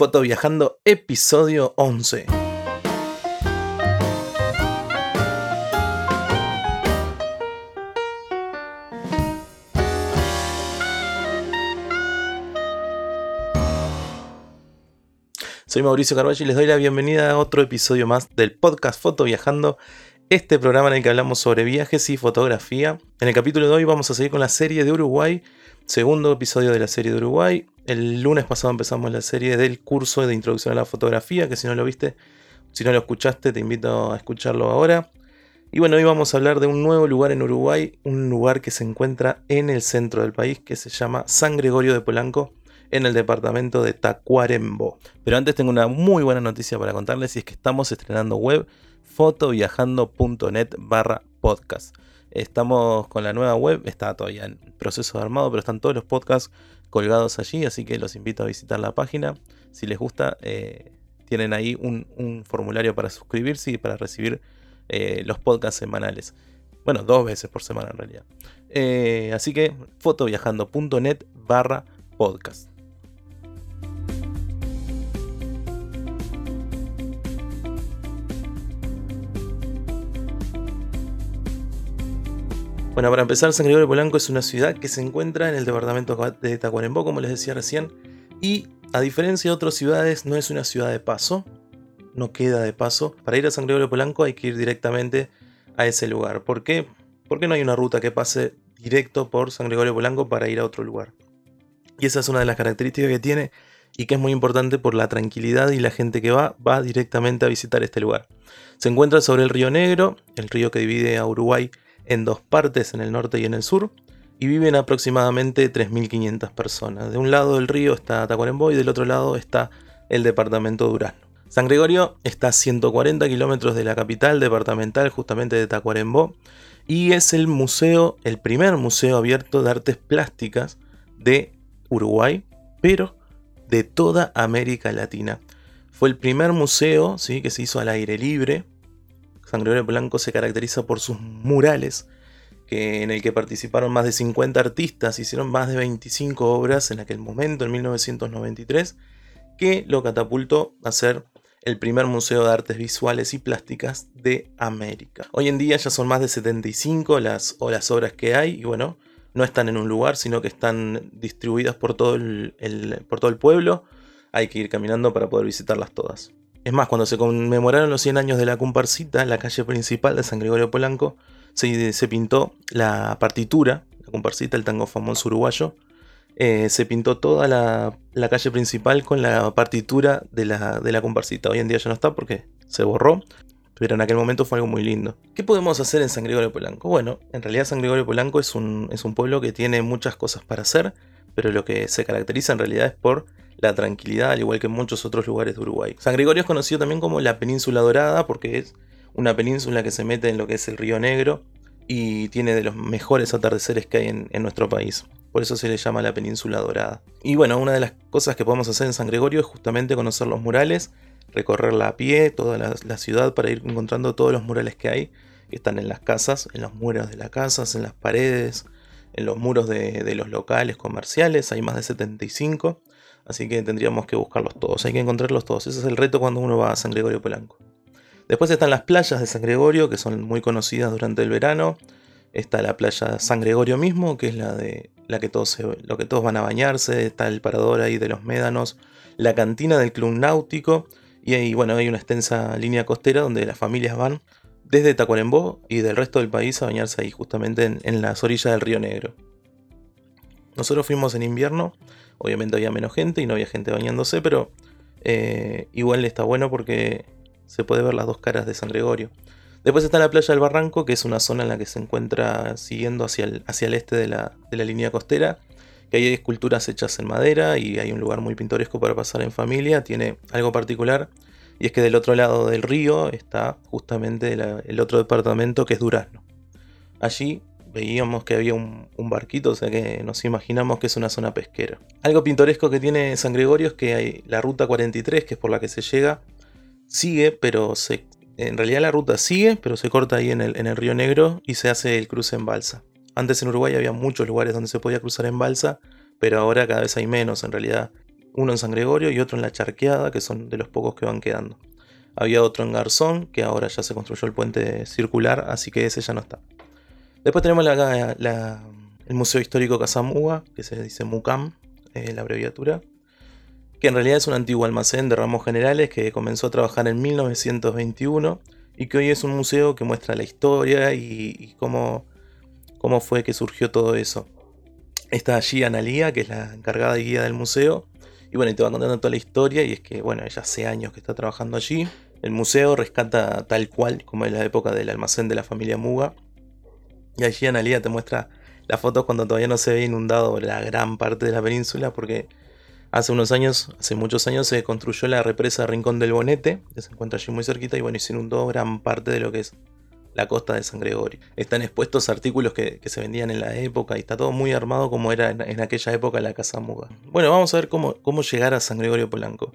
Foto Viajando, episodio 11. Soy Mauricio Carvalho y les doy la bienvenida a otro episodio más del podcast Foto Viajando, este programa en el que hablamos sobre viajes y fotografía. En el capítulo de hoy vamos a seguir con la serie de Uruguay, segundo episodio de la serie de Uruguay. El lunes pasado empezamos la serie del curso de introducción a la fotografía, que si no lo viste, si no lo escuchaste, te invito a escucharlo ahora. Y bueno, hoy vamos a hablar de un nuevo lugar en Uruguay, un lugar que se encuentra en el centro del país, que se llama San Gregorio de Polanco en el departamento de Tacuarembó. Pero antes tengo una muy buena noticia para contarles y es que estamos estrenando web fotoviajando.net barra podcast. Estamos con la nueva web, está todavía en proceso de armado, pero están todos los podcasts colgados allí, así que los invito a visitar la página. Si les gusta, eh, tienen ahí un, formulario para suscribirse y para recibir eh, los podcasts semanales. Bueno, dos veces por semana en realidad. Eh, así que fotoviajando.net barra podcast. Bueno, para empezar, San Gregorio Polanco es una ciudad que se encuentra en el departamento de Tacuarembó, como les decía recién, y a diferencia de otras ciudades, no es una ciudad de paso, no queda de paso. Para ir a San Gregorio Polanco hay que ir directamente a ese lugar. ¿Por qué? Porque no hay una ruta que pase directo por San Gregorio Polanco para ir a otro lugar. Y esa es una de las características que tiene y que es muy importante por la tranquilidad y la gente que va, va directamente a visitar este lugar. Se encuentra sobre el río Negro, el río que divide a Uruguay en dos partes, en el norte y en el sur, y viven aproximadamente 3.500 personas. De un lado del río está Tacuarembó y del otro lado está el departamento de Durazno. San Gregorio está a 140 kilómetros de la capital departamental, justamente de Tacuarembó, y es el museo, el primer museo abierto de artes plásticas de Uruguay, pero de toda América Latina. Fue el primer museo ¿sí? que se hizo al aire libre, San Gregorio Blanco se caracteriza por sus murales, que, en el que participaron más de 50 artistas, hicieron más de 25 obras en aquel momento, en 1993, que lo catapultó a ser el primer museo de artes visuales y plásticas de América. Hoy en día ya son más de 75 las, o las obras que hay y bueno, no están en un lugar, sino que están distribuidas por todo por todo el pueblo. Hay que ir caminando para poder visitarlas todas. Es más, cuando se conmemoraron los 100 años de la comparsita, la calle principal de San Gregorio Polanco, se, pintó la partitura, la comparsita, el tango famoso uruguayo, eh, se pintó toda la, calle principal con la partitura de la, de la comparsita. Hoy en día ya no está porque se borró, pero en aquel momento fue algo muy lindo. ¿Qué podemos hacer en San Gregorio Polanco? Bueno, en realidad San Gregorio Polanco es un, es un pueblo que tiene muchas cosas para hacer, pero lo que se caracteriza en realidad es por la tranquilidad, al igual que en muchos otros lugares de Uruguay. San Gregorio es conocido también como la Península Dorada porque es una península que se mete en lo que es el Río Negro y tiene de los mejores atardeceres que hay en, nuestro país. Por eso se le llama la Península Dorada. Y bueno, una de las cosas que podemos hacer en San Gregorio es justamente conocer los murales, recorrerla a pie, toda la, ciudad para ir encontrando todos los murales que hay, que están en las casas, en los muros de las casas, en las paredes, en los muros de, de los locales comerciales, hay más de 75. Así que tendríamos que buscarlos todos, hay que encontrarlos todos. Ese es el reto cuando uno va a San Gregorio Polanco. Después están las playas de San Gregorio, que son muy conocidas durante el verano. Está la playa San Gregorio mismo, que es la de la que todos lo que todos van a bañarse. Está el parador ahí de los médanos. La cantina del Club Náutico. Y ahí, bueno, hay una extensa línea costera donde las familias van desde Tacuarembó y del resto del país a bañarse ahí, justamente en, en las orillas del Río Negro. Nosotros fuimos en invierno Obviamente había menos gente y no había gente bañándose, pero eh, igual está bueno porque se puede ver las dos caras de San Gregorio. Después está la playa del Barranco, que es una zona en la que se encuentra siguiendo hacia el, hacia el este de la, de la línea costera, que hay esculturas hechas en madera y hay un lugar muy pintoresco para pasar en familia. Tiene algo particular y es que del otro lado del río está justamente el otro departamento que es Durazno. Allí veíamos que había un, barquito, o sea que nos imaginamos que es una zona pesquera. Algo pintoresco que tiene San Gregorio es que hay la ruta 43, que es por la que se llega, sigue, pero se, en realidad la ruta sigue, pero se corta ahí en el, en el río Negro y se hace el cruce en balsa. Antes en Uruguay había muchos lugares donde se podía cruzar en balsa, pero ahora cada vez hay menos en realidad. uno en San Gregorio y otro en La Charqueada, que son de los pocos que van quedando. Había otro en Garzón, que ahora ya se construyó el puente circular, así que ese ya no está. Después tenemos el Museo Histórico Casamuga, que se dice MUCAM, eh, la abreviatura, que en realidad es un antiguo almacén de ramos generales que comenzó a trabajar en 1921 y que hoy es un museo que muestra la historia y, cómo, cómo fue que surgió todo eso. Está allí Analía, que es la encargada de guía del museo, y bueno, y te va contando toda la historia y es que, bueno, ella hace años que está trabajando allí. El museo rescata tal cual como es la época del almacén de la familia Muga. Y allí Analia te muestra las fotos cuando todavía no se ve inundado la gran parte de la península porque hace unos años, hace muchos años se construyó la represa Rincón del Bonete, que se encuentra allí muy cerquita y bueno, y se inundó gran parte de lo que es la costa de San Gregorio. Están expuestos artículos que, se vendían en la época y está todo muy armado como era en, aquella época la Casa Muga. Bueno, vamos a ver cómo, cómo llegar a San Gregorio Polanco.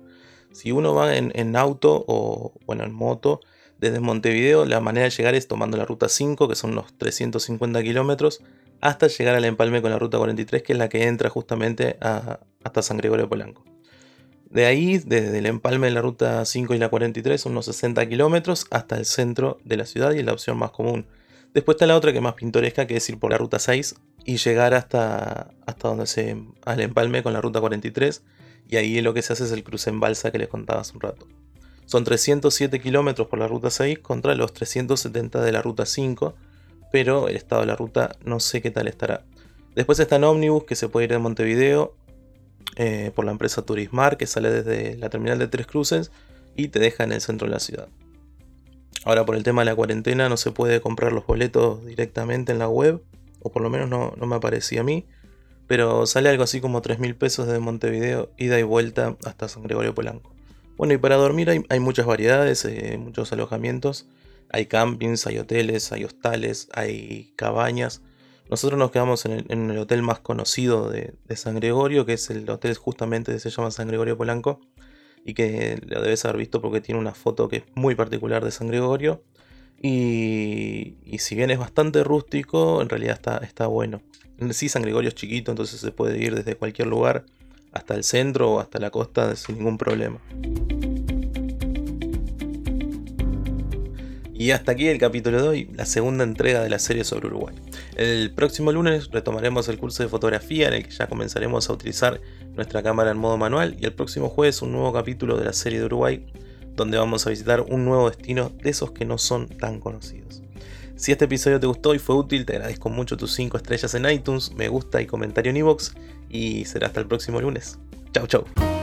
Si uno va en, auto o bueno, en moto, desde Montevideo la manera de llegar es tomando la ruta 5, que son los 350 kilómetros, hasta llegar al empalme con la ruta 43, que es la que entra justamente hasta San Gregorio Polanco. De ahí, desde el empalme de la ruta 5 y la 43, son unos 60 kilómetros hasta el centro de la ciudad y es la opción más común. Después está la otra que es más pintoresca, que es ir por la ruta 6 y llegar hasta, hasta donde se. al empalme con la ruta 43. Y ahí lo que se hace es el cruce en balsa que les contaba hace un rato. Son 307 kilómetros por la ruta 6 contra los 370 de la ruta 5, pero el estado de la ruta no sé qué tal estará. Después está en ómnibus que se puede ir de Montevideo eh, por la empresa Turismar que sale desde la terminal de Tres Cruces y te deja en el centro de la ciudad. Ahora por el tema de la cuarentena no se puede comprar los boletos directamente en la web, o por lo menos no, me aparecía a mí, pero sale algo así como 3 mil pesos de Montevideo, ida y vuelta hasta San Gregorio Polanco. Bueno, y para dormir hay, muchas variedades, eh, muchos alojamientos, hay campings, hay hoteles, hay hostales, hay cabañas, nosotros nos quedamos en el, hotel más conocido de, San Gregorio, que es el hotel justamente se llama San Gregorio Polanco, y que lo debes haber visto porque tiene una foto que es muy particular de San Gregorio. Y, si bien es bastante rústico, en realidad está, está bueno. Sí, San Gregorio es chiquito, entonces se puede ir desde cualquier lugar hasta el centro o hasta la costa sin ningún problema. Y hasta aquí el capítulo de hoy, la segunda entrega de la serie sobre Uruguay. El próximo lunes retomaremos el curso de fotografía en el que ya comenzaremos a utilizar nuestra cámara en modo manual y el próximo jueves un nuevo capítulo de la serie de Uruguay donde vamos a visitar un nuevo destino de esos que no son tan conocidos. Si este episodio te gustó y fue útil, te agradezco mucho tus 5 estrellas en iTunes, me gusta y comentario en iVoox y será hasta el próximo lunes. Chau chau.